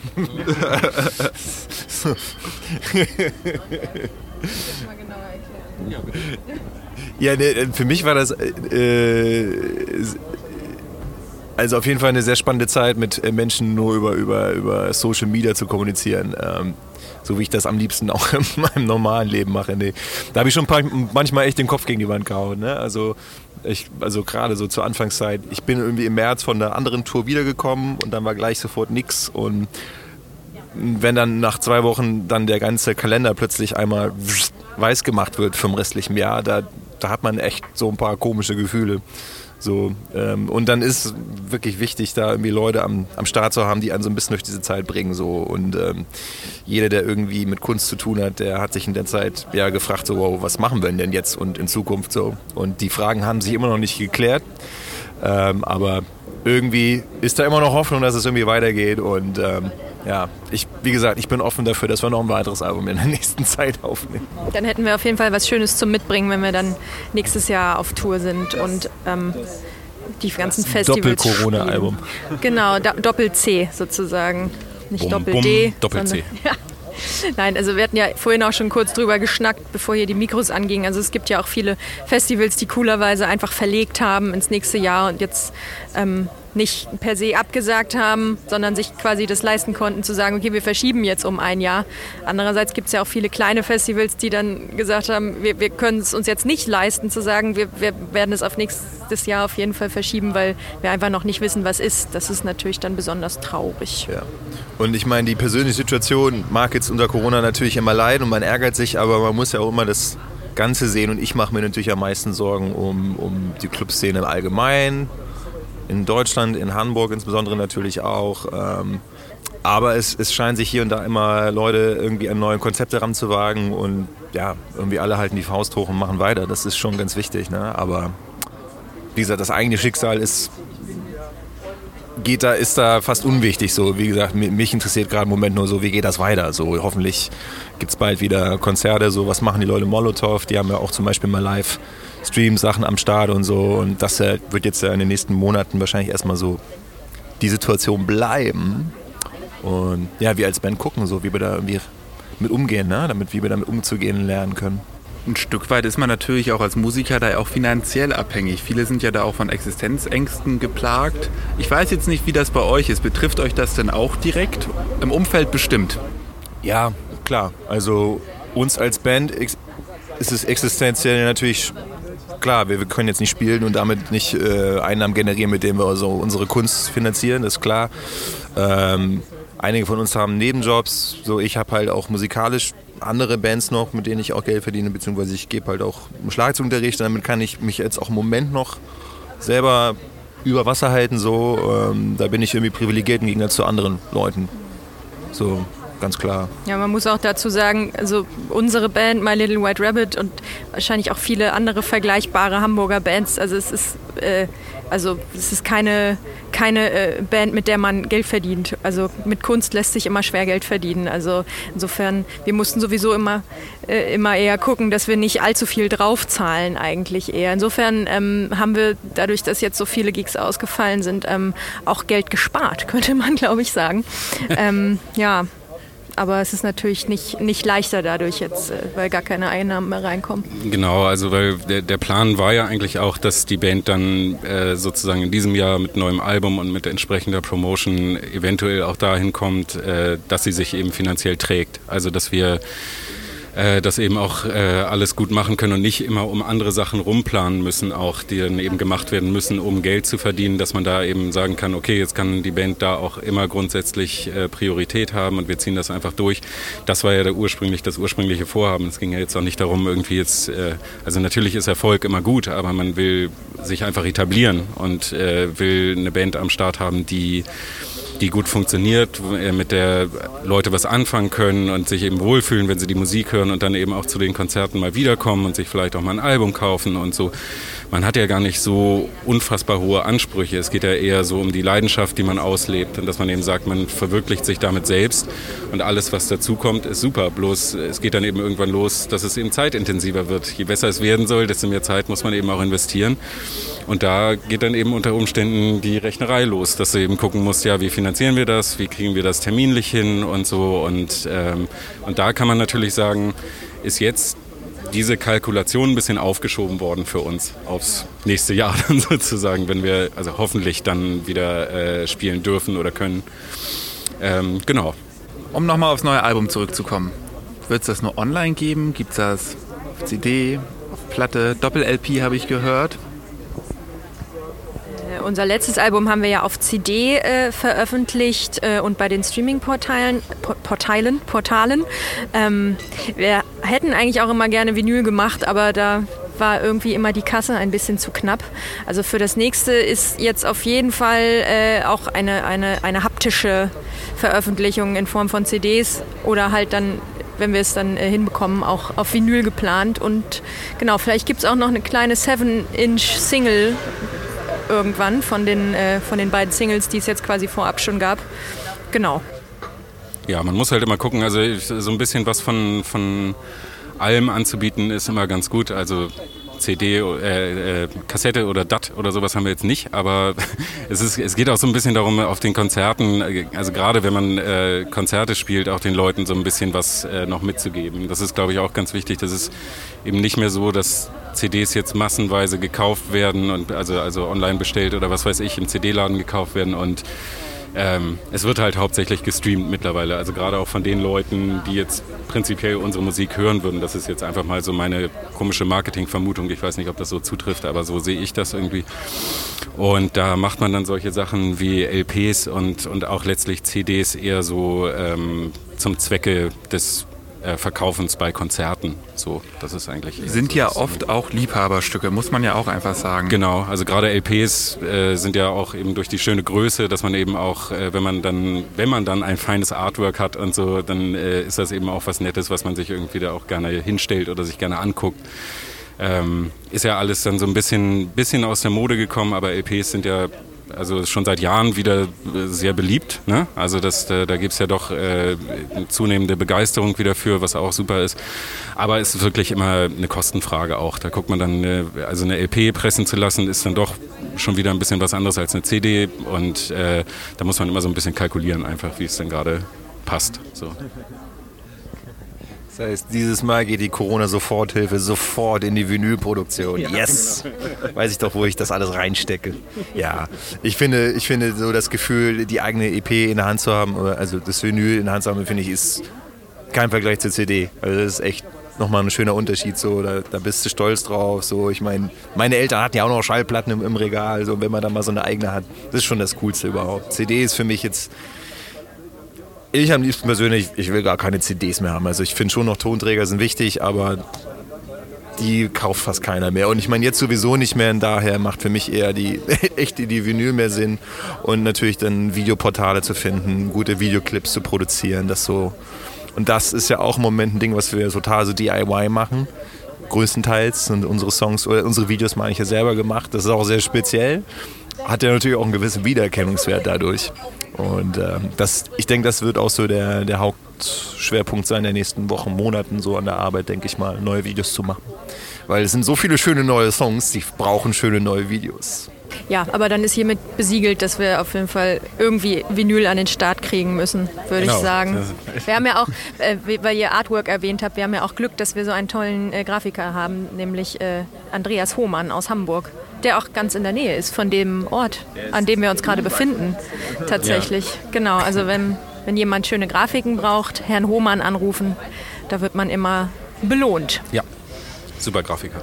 Speaker 3: Ja, ne, für mich war das äh, also auf jeden Fall eine sehr spannende Zeit, mit äh, Menschen nur über, über, über Social Media zu kommunizieren. Ähm, so wie ich das am liebsten auch in meinem normalen Leben mache. Nee. Da habe ich schon manchmal echt den Kopf gegen die Wand gehauen. Ne? Also, also gerade so zur Anfangszeit. Ich bin irgendwie im März von einer anderen Tour wiedergekommen und dann war gleich sofort nix. Und wenn dann nach zwei Wochen dann der ganze Kalender plötzlich einmal weiß gemacht wird vom restlichen Jahr, da, da hat man echt so ein paar komische Gefühle. So, ähm, und dann ist wirklich wichtig, da irgendwie Leute am, am Start zu haben, die einen so ein bisschen durch diese Zeit bringen. So. Und ähm, jeder, der irgendwie mit Kunst zu tun hat, der hat sich in der Zeit ja gefragt, so, wow, was machen wir denn jetzt und in Zukunft so. Und die Fragen haben sich immer noch nicht geklärt. Ähm, aber irgendwie ist da immer noch Hoffnung, dass es irgendwie weitergeht. Und ähm, ja, ich, wie gesagt, ich bin offen dafür, dass wir noch ein weiteres Album in der nächsten Zeit aufnehmen.
Speaker 4: Dann hätten wir auf jeden Fall was Schönes zum Mitbringen, wenn wir dann nächstes Jahr auf Tour sind und ähm, die ganzen Festivals.
Speaker 3: Doppel-Corona-Album.
Speaker 4: Genau, Doppel-C sozusagen. Nicht Doppel-D.
Speaker 2: Doppel-C.
Speaker 4: Ja. Nein, also wir hatten ja vorhin auch schon kurz drüber geschnackt, bevor hier die Mikros angingen. Also es gibt ja auch viele Festivals, die coolerweise einfach verlegt haben ins nächste Jahr und jetzt ähm, nicht per se abgesagt haben, sondern sich quasi das leisten konnten zu sagen, okay, wir verschieben jetzt um ein Jahr. Andererseits gibt es ja auch viele kleine Festivals, die dann gesagt haben, wir, wir können es uns jetzt nicht leisten zu sagen, wir, wir werden es auf nächstes Jahr auf jeden Fall verschieben, weil wir einfach noch nicht wissen, was ist. Das ist natürlich dann besonders traurig.
Speaker 3: Ja. Und ich meine, die persönliche Situation mag jetzt unter Corona natürlich immer leiden und man ärgert sich, aber man muss ja auch immer das Ganze sehen. Und ich mache mir natürlich am meisten Sorgen um, um die Clubszene im Allgemeinen, in Deutschland, in Hamburg insbesondere natürlich auch. Ähm, aber es, es scheinen sich hier und da immer Leute irgendwie an neue Konzepte ranzuwagen und ja, irgendwie alle halten die Faust hoch und machen weiter. Das ist schon ganz wichtig. Ne? Aber wie gesagt, das eigene Schicksal ist geht da, ist da fast unwichtig. So, wie gesagt, mi- mich interessiert gerade im Moment nur so, wie geht das weiter? So, hoffentlich gibt es bald wieder Konzerte. So, was machen die Leute Molotow? Die haben ja auch zum Beispiel mal live Stream-Sachen am Start und so. Und das äh, wird jetzt ja in den nächsten Monaten wahrscheinlich erstmal so die Situation bleiben. Und ja, wir als Band gucken, so wie wir da irgendwie mit umgehen, ne? damit wie wir damit umzugehen lernen können.
Speaker 1: Ein Stück weit ist man natürlich auch als Musiker da auch finanziell abhängig. Viele sind ja da auch von Existenzängsten geplagt. Ich weiß jetzt nicht, wie das bei euch ist. Betrifft euch das denn auch direkt? Im Umfeld bestimmt.
Speaker 3: Ja, klar. Also uns als Band ist es existenziell natürlich klar. Wir, wir können jetzt nicht spielen und damit nicht äh, Einnahmen generieren, mit denen wir also unsere Kunst finanzieren, ist klar. Ähm, einige von uns haben Nebenjobs. So, ich habe halt auch musikalisch andere Bands noch, mit denen ich auch Geld verdiene, beziehungsweise ich gebe halt auch Schlagzeugunterricht. Damit kann ich mich jetzt auch im Moment noch selber über Wasser halten. So, ähm, da bin ich irgendwie privilegiert im Gegensatz zu anderen Leuten. So, ganz klar.
Speaker 4: Ja, man muss auch dazu sagen, also unsere Band My Little White Rabbit und wahrscheinlich auch viele andere vergleichbare Hamburger Bands, also es ist äh, also es ist keine keine äh, Band, mit der man Geld verdient. Also mit Kunst lässt sich immer schwer Geld verdienen. Also insofern, wir mussten sowieso immer äh, immer eher gucken, dass wir nicht allzu viel draufzahlen eigentlich eher. Insofern ähm, haben wir dadurch, dass jetzt so viele Gigs ausgefallen sind, ähm, auch Geld gespart, könnte man glaube ich sagen. ähm, ja, aber es ist natürlich nicht, nicht leichter dadurch jetzt, äh, weil gar keine Einnahmen mehr reinkommen.
Speaker 2: Genau, also weil der, der Plan war ja eigentlich auch, dass die Band dann äh, sozusagen in diesem Jahr mit neuem Album und mit entsprechender Promotion eventuell auch dahin kommt, äh, dass sie sich eben finanziell trägt. Also dass wir äh, das eben auch äh, alles gut machen können und nicht immer um andere Sachen rumplanen müssen, auch die dann eben gemacht werden müssen, um Geld zu verdienen, dass man da eben sagen kann, okay, jetzt kann die Band da auch immer grundsätzlich äh, Priorität haben und wir ziehen das einfach durch. Das war ja der ursprünglich das ursprüngliche Vorhaben. Es ging ja jetzt auch nicht darum, irgendwie jetzt, äh, also natürlich ist Erfolg immer gut, aber man will sich einfach etablieren und äh, will eine Band am Start haben, die die gut funktioniert, äh, mit der Leute was anfangen können und sich eben wohlfühlen, wenn sie die Musik hören und dann eben auch zu den Konzerten mal wiederkommen und sich vielleicht auch mal ein Album kaufen und so. Man hat ja gar nicht so unfassbar hohe Ansprüche. Es geht ja eher so um die Leidenschaft, die man auslebt und dass man eben sagt, man verwirklicht sich damit selbst und alles, was dazukommt, ist super. Bloß es geht dann eben irgendwann los, dass es eben zeitintensiver wird. Je besser es werden soll, desto mehr Zeit muss man eben auch investieren. Und da geht dann eben unter Umständen die Rechnerei los, dass du eben gucken musst, ja, wie finanzieren wir das, wie kriegen wir das terminlich hin und so. Und, ähm, und da kann man natürlich sagen, ist jetzt diese Kalkulation ein bisschen aufgeschoben worden für uns aufs nächste Jahr dann sozusagen, wenn wir also hoffentlich dann wieder äh, spielen dürfen oder können. Ähm, genau.
Speaker 1: Um nochmal aufs neue Album zurückzukommen. Wird es das nur online geben? Gibt es das auf CD, auf Platte? Doppel-LP habe ich gehört.
Speaker 4: Unser letztes Album haben wir ja auf CD äh, veröffentlicht äh, und bei den Streaming-Portalen, Po- Portalen, Portalen. Ähm, wir hätten eigentlich auch immer gerne Vinyl gemacht, aber da war irgendwie immer die Kasse ein bisschen zu knapp. Also für das nächste ist jetzt auf jeden Fall äh, auch eine, eine, eine haptische Veröffentlichung in Form von CDs oder halt dann, wenn wir es dann äh, hinbekommen, auch auf Vinyl geplant. Und genau, vielleicht gibt es auch noch eine kleine 7-Inch-Single irgendwann von den, äh, von den beiden Singles, die es jetzt quasi vorab schon gab. Genau.
Speaker 2: Ja, man muss halt immer gucken, also so ein bisschen was von, von allem anzubieten ist immer ganz gut. Also CD, äh, äh, Kassette oder DAT oder sowas haben wir jetzt nicht, aber es, ist, es geht auch so ein bisschen darum, auf den Konzerten, äh, also gerade wenn man äh, Konzerte spielt, auch den Leuten so ein bisschen was äh, noch mitzugeben. Das ist, glaube ich, auch ganz wichtig. Das ist eben nicht mehr so, dass CDs jetzt massenweise gekauft werden und also, also online bestellt oder was weiß ich, im CD-Laden gekauft werden und ähm, es wird halt hauptsächlich gestreamt mittlerweile. Also gerade auch von den Leuten, die jetzt prinzipiell unsere Musik hören würden. Das ist jetzt einfach mal so meine komische Marketingvermutung. Ich weiß nicht, ob das so zutrifft, aber so sehe ich das irgendwie. Und da macht man dann solche Sachen wie LPs und, und auch letztlich CDs eher so ähm, zum Zwecke des äh, Verkaufens bei Konzerten. So, das ist eigentlich.
Speaker 1: Sind
Speaker 2: so
Speaker 1: ja oft auch Liebhaberstücke, muss man ja auch einfach sagen.
Speaker 2: Genau, also gerade LPs äh, sind ja auch eben durch die schöne Größe, dass man eben auch, äh, wenn man dann, wenn man dann ein feines Artwork hat und so, dann äh, ist das eben auch was Nettes, was man sich irgendwie da auch gerne hinstellt oder sich gerne anguckt. Ähm, ist ja alles dann so ein bisschen, bisschen aus der Mode gekommen, aber LPs sind ja also schon seit Jahren wieder äh, sehr beliebt. Ne? Also das, da, da gibt es ja doch äh, zunehmende Begeisterung wieder für, was auch super ist. Aber es ist wirklich immer eine Kostenfrage auch. Da guckt man dann, äh, also eine LP pressen zu lassen, ist dann doch schon wieder ein bisschen was anderes als eine CD. Und äh, da muss man immer so ein bisschen kalkulieren, einfach wie es dann gerade passt. So.
Speaker 3: Das heißt, dieses Mal geht die Corona-Soforthilfe sofort in die Vinylproduktion. yes! Weiß ich doch, wo ich das alles reinstecke. Ja, ich finde, ich finde so das Gefühl, die eigene EP in der Hand zu haben, also das Vinyl in der Hand zu haben, finde ich, ist kein Vergleich zur CD. Also das ist echt nochmal ein schöner Unterschied. So, da, da bist du stolz drauf. So, ich meine, meine Eltern hatten ja auch noch Schallplatten im, im Regal. So, wenn man da mal so eine eigene hat, das ist schon das Coolste überhaupt. CD ist für mich jetzt ich am liebsten persönlich, ich will gar keine CDs mehr haben. Also ich finde schon noch Tonträger sind wichtig, aber die kauft fast keiner mehr. Und ich meine jetzt sowieso nicht mehr. Und daher macht für mich eher die echt die, die Vinyl mehr Sinn. Und natürlich dann Videoportale zu finden, gute Videoclips zu produzieren. Das so. Und das ist ja auch im Moment ein Ding, was wir total so DIY machen. Größtenteils sind unsere Songs oder unsere Videos meine ich ja selber gemacht. Das ist auch sehr speziell. Hat ja natürlich auch einen gewissen Wiedererkennungswert dadurch. Und ähm, das, ich denke, das wird auch so der, der Hauptschwerpunkt sein der nächsten Wochen, Monaten so an der Arbeit, denke ich mal, neue Videos zu machen. Weil es sind so viele schöne neue Songs, die brauchen schöne neue Videos.
Speaker 4: Ja, aber dann ist hiermit besiegelt, dass wir auf jeden Fall irgendwie Vinyl an den Start kriegen müssen, würde
Speaker 3: Genau.
Speaker 4: ich sagen. Wir haben ja auch, äh, weil ihr Artwork erwähnt habt, wir haben ja auch Glück, dass wir so einen tollen äh, Grafiker haben, nämlich äh, Andreas Hohmann aus Hamburg, der auch ganz in der Nähe ist von dem Ort, an dem wir uns gerade befinden. Tatsächlich. Genau, also wenn, wenn jemand schöne Grafiken braucht, Herrn Hohmann anrufen, da wird man immer belohnt.
Speaker 2: Ja, super Grafiker.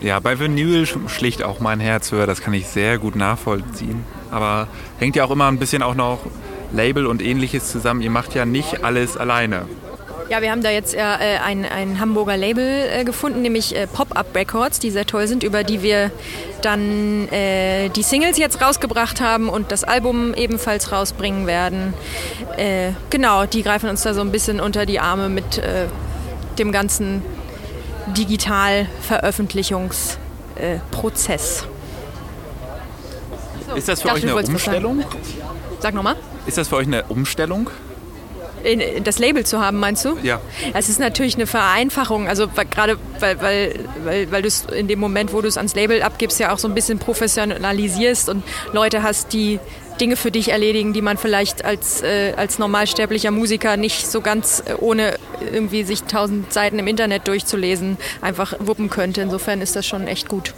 Speaker 1: Ja, bei Vinyl sch- schlicht auch mein Herz höher, das kann ich sehr gut nachvollziehen. Aber hängt ja auch immer ein bisschen auch noch Label und ähnliches zusammen. Ihr macht ja nicht alles alleine.
Speaker 4: Ja, wir haben da jetzt äh, ein, ein Hamburger Label äh, gefunden, nämlich äh, Pop-Up Records, die sehr toll sind, über die wir dann äh, die Singles jetzt rausgebracht haben und das Album ebenfalls rausbringen werden. Äh, genau, die greifen uns da so ein bisschen unter die Arme mit äh, dem ganzen Digital-Veröffentlichungsprozess.
Speaker 1: Ist das für
Speaker 4: dachte,
Speaker 1: euch eine. Umstellung?
Speaker 4: Sag nochmal.
Speaker 1: Ist das für euch eine Umstellung?
Speaker 4: In, das Label zu haben, meinst du?
Speaker 1: Ja.
Speaker 4: Es ist natürlich eine Vereinfachung, also gerade weil, weil, weil, weil du es in dem Moment, wo du es ans Label abgibst, ja auch so ein bisschen professionalisierst und Leute hast, die Dinge für dich erledigen, die man vielleicht als, äh, als normalsterblicher Musiker nicht so ganz äh, ohne irgendwie sich tausend Seiten im Internet durchzulesen einfach wuppen könnte. Insofern ist das schon echt gut.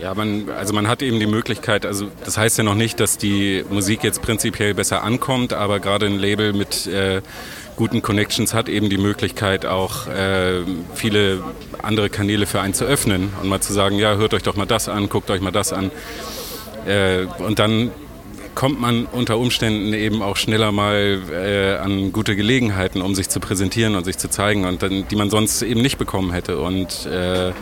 Speaker 2: Ja, man, also man hat eben die Möglichkeit, also das heißt ja noch nicht, dass die Musik jetzt prinzipiell besser ankommt, aber gerade ein Label mit, äh, guten Connections hat, eben die Möglichkeit auch äh, viele andere Kanäle für einen zu öffnen und mal zu sagen, ja, hört euch doch mal das an, guckt euch mal das an. Äh, und dann kommt man unter Umständen eben auch schneller mal äh, an gute Gelegenheiten, um sich zu präsentieren und sich zu zeigen und dann, die man sonst eben nicht bekommen hätte. Und äh,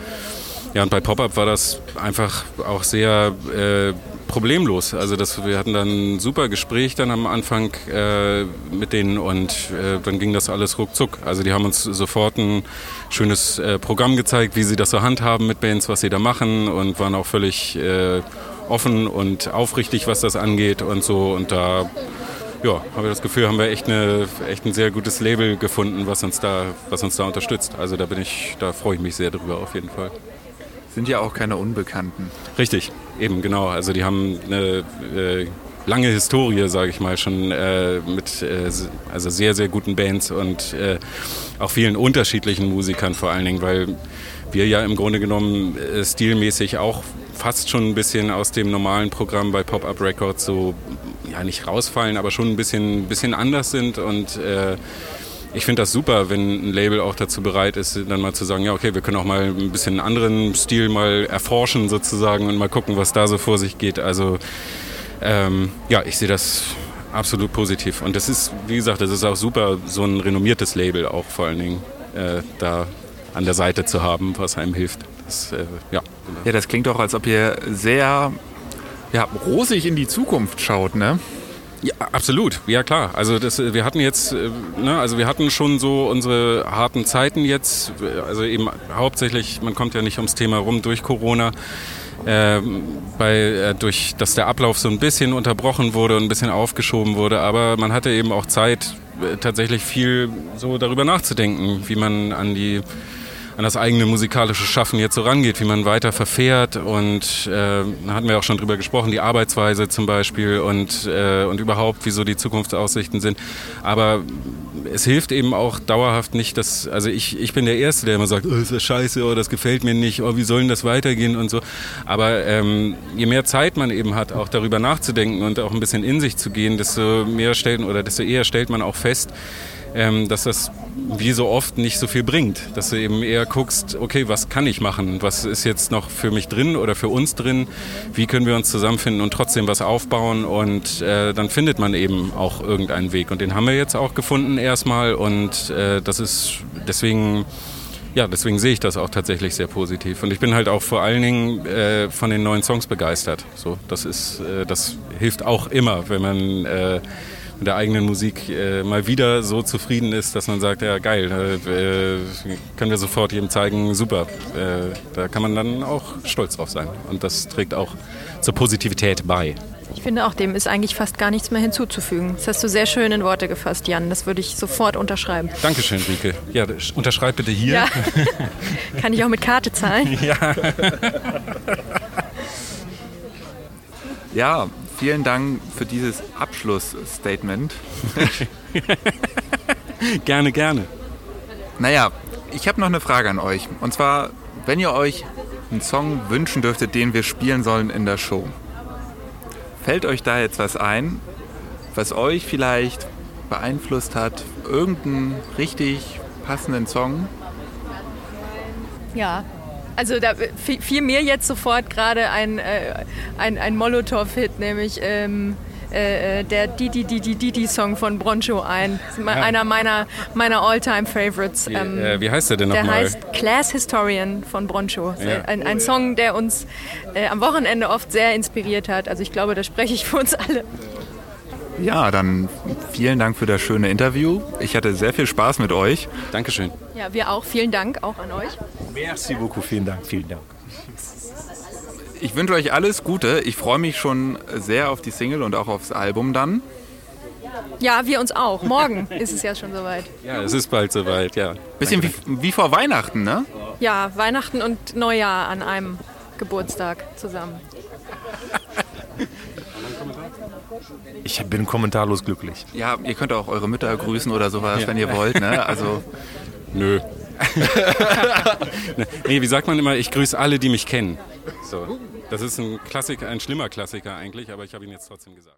Speaker 2: ja, und bei Pop-Up war das einfach auch sehr äh, problemlos. Also das, wir hatten dann ein super Gespräch dann am Anfang äh, mit denen und äh, dann ging das alles ruckzuck. Also die haben uns sofort ein schönes äh, Programm gezeigt, wie sie das so handhaben mit Bands, was sie da machen und waren auch völlig äh, offen und aufrichtig, was das angeht und so. Und da ja, haben wir das Gefühl, haben wir echt, eine, echt ein sehr gutes Label gefunden, was uns da, was uns da unterstützt. Also da bin ich, da freue ich mich sehr drüber auf jeden Fall.
Speaker 1: Sind ja auch keine Unbekannten.
Speaker 2: Richtig, eben genau. Also die haben eine äh, lange Historie, sage ich mal, schon äh, mit äh, also sehr, sehr guten Bands und äh, auch vielen unterschiedlichen Musikern vor allen Dingen, weil wir ja im Grunde genommen äh, stilmäßig auch fast schon ein bisschen aus dem normalen Programm bei Pop-Up Records so, ja nicht rausfallen, aber schon ein bisschen, bisschen anders sind und äh, ich finde das super, wenn ein Label auch dazu bereit ist, dann mal zu sagen, ja, okay, wir können auch mal ein bisschen einen anderen Stil mal erforschen sozusagen und mal gucken, was da so vor sich geht. Also ähm, ja, ich sehe das absolut positiv. Und das ist, wie gesagt, das ist auch super, so ein renommiertes Label auch vor allen Dingen äh, da an der Seite zu haben, was einem hilft. Das, äh, ja.
Speaker 1: Ja, das klingt doch, als ob ihr sehr ja, rosig in die Zukunft schaut, ne?
Speaker 2: Ja, absolut. Ja, klar. Also das, wir hatten jetzt, äh, ne, also wir hatten schon so unsere harten Zeiten jetzt. Also eben hauptsächlich, man kommt ja nicht ums Thema rum durch Corona. Äh, bei, äh, durch, dass der Ablauf so ein bisschen unterbrochen wurde und ein bisschen aufgeschoben wurde. Aber man hatte eben auch Zeit, äh, tatsächlich viel so darüber nachzudenken, wie man an die an das eigene musikalische Schaffen jetzt so rangeht, wie man weiter verfährt und äh, da hatten wir auch schon drüber gesprochen, die Arbeitsweise zum Beispiel und, äh, und überhaupt, wie so die Zukunftsaussichten sind. Aber es hilft eben auch dauerhaft nicht, dass, also ich, ich bin der Erste, der immer sagt, oh, ist das scheiße, oh, das gefällt mir nicht, oh, wie soll denn das weitergehen und so. Aber ähm, je mehr Zeit man eben hat, auch darüber nachzudenken und auch ein bisschen in sich zu gehen, desto mehr stellt oder desto eher stellt man auch fest, ähm, dass das wie so oft nicht so viel bringt. Dass du eben eher guckst, okay, was kann ich machen? Was ist jetzt noch für mich drin oder für uns drin? Wie können wir uns zusammenfinden und trotzdem was aufbauen? Und äh, dann findet man eben auch irgendeinen Weg. Und den haben wir jetzt auch gefunden erstmal. Und äh, das ist deswegen ja, deswegen sehe ich das auch tatsächlich sehr positiv. Und ich bin halt auch vor allen Dingen äh, von den neuen Songs begeistert. So, das ist, äh, das hilft auch immer, wenn man äh, mit der eigenen Musik äh, mal wieder so zufrieden ist, dass man sagt, ja geil, äh, können wir sofort jedem zeigen, super. Äh, da kann man dann auch stolz drauf sein. Und das trägt auch zur Positivität bei.
Speaker 4: Ich finde auch, dem ist eigentlich fast gar nichts mehr hinzuzufügen. Das hast du sehr schön in Worte gefasst, Jan. Das würde ich sofort unterschreiben.
Speaker 2: Dankeschön, Rike. Ja, unterschreib bitte hier.
Speaker 4: Ja. Kann ich auch mit Karte zahlen?
Speaker 2: ja.
Speaker 1: Ja, vielen Dank für dieses Abschlussstatement.
Speaker 2: gerne, gerne.
Speaker 1: Naja, ich habe noch eine Frage an euch. Und zwar, wenn ihr euch einen Song wünschen dürftet, den wir spielen sollen in der Show. Fällt euch da jetzt was ein, was euch vielleicht beeinflusst hat? Irgendeinen richtig passenden Song?
Speaker 4: Ja. Also da fiel mir jetzt sofort gerade ein, äh, ein, ein Molotow-Hit, nämlich ähm, äh, äh, der Didi Didi Didi Song von Broncho ein. Ma- einer meiner, meiner All-Time-Favorites.
Speaker 2: Wie, äh, wie heißt der denn
Speaker 4: Der
Speaker 2: nochmal?
Speaker 4: heißt Class Historian von Broncho.
Speaker 2: Ja.
Speaker 4: Ein, ein Song, der uns äh, am Wochenende oft sehr inspiriert hat. Also ich glaube, da spreche ich für uns alle.
Speaker 1: Ja, dann vielen Dank für das schöne Interview. Ich hatte sehr viel Spaß mit euch.
Speaker 2: Dankeschön.
Speaker 4: Ja, wir auch. Vielen Dank auch an euch.
Speaker 3: Merci beaucoup, vielen Dank, vielen Dank.
Speaker 1: Ich wünsche euch alles Gute. Ich freue mich schon sehr auf die Single und auch aufs Album dann.
Speaker 4: Ja, wir uns auch. Morgen ist es ja schon soweit.
Speaker 2: Ja, es ist bald soweit, ja.
Speaker 1: Bisschen wie, wie vor Weihnachten, ne?
Speaker 4: Ja, Weihnachten und Neujahr an einem Geburtstag zusammen.
Speaker 3: Ich bin kommentarlos glücklich.
Speaker 1: Ja, ihr könnt auch eure Mütter grüßen oder sowas, wenn ihr wollt, ne? Also
Speaker 2: Nö. nee, wie sagt man immer, ich grüße alle, die mich kennen. So. Das ist ein Klassiker, ein schlimmer Klassiker eigentlich, aber ich habe ihn jetzt trotzdem gesagt.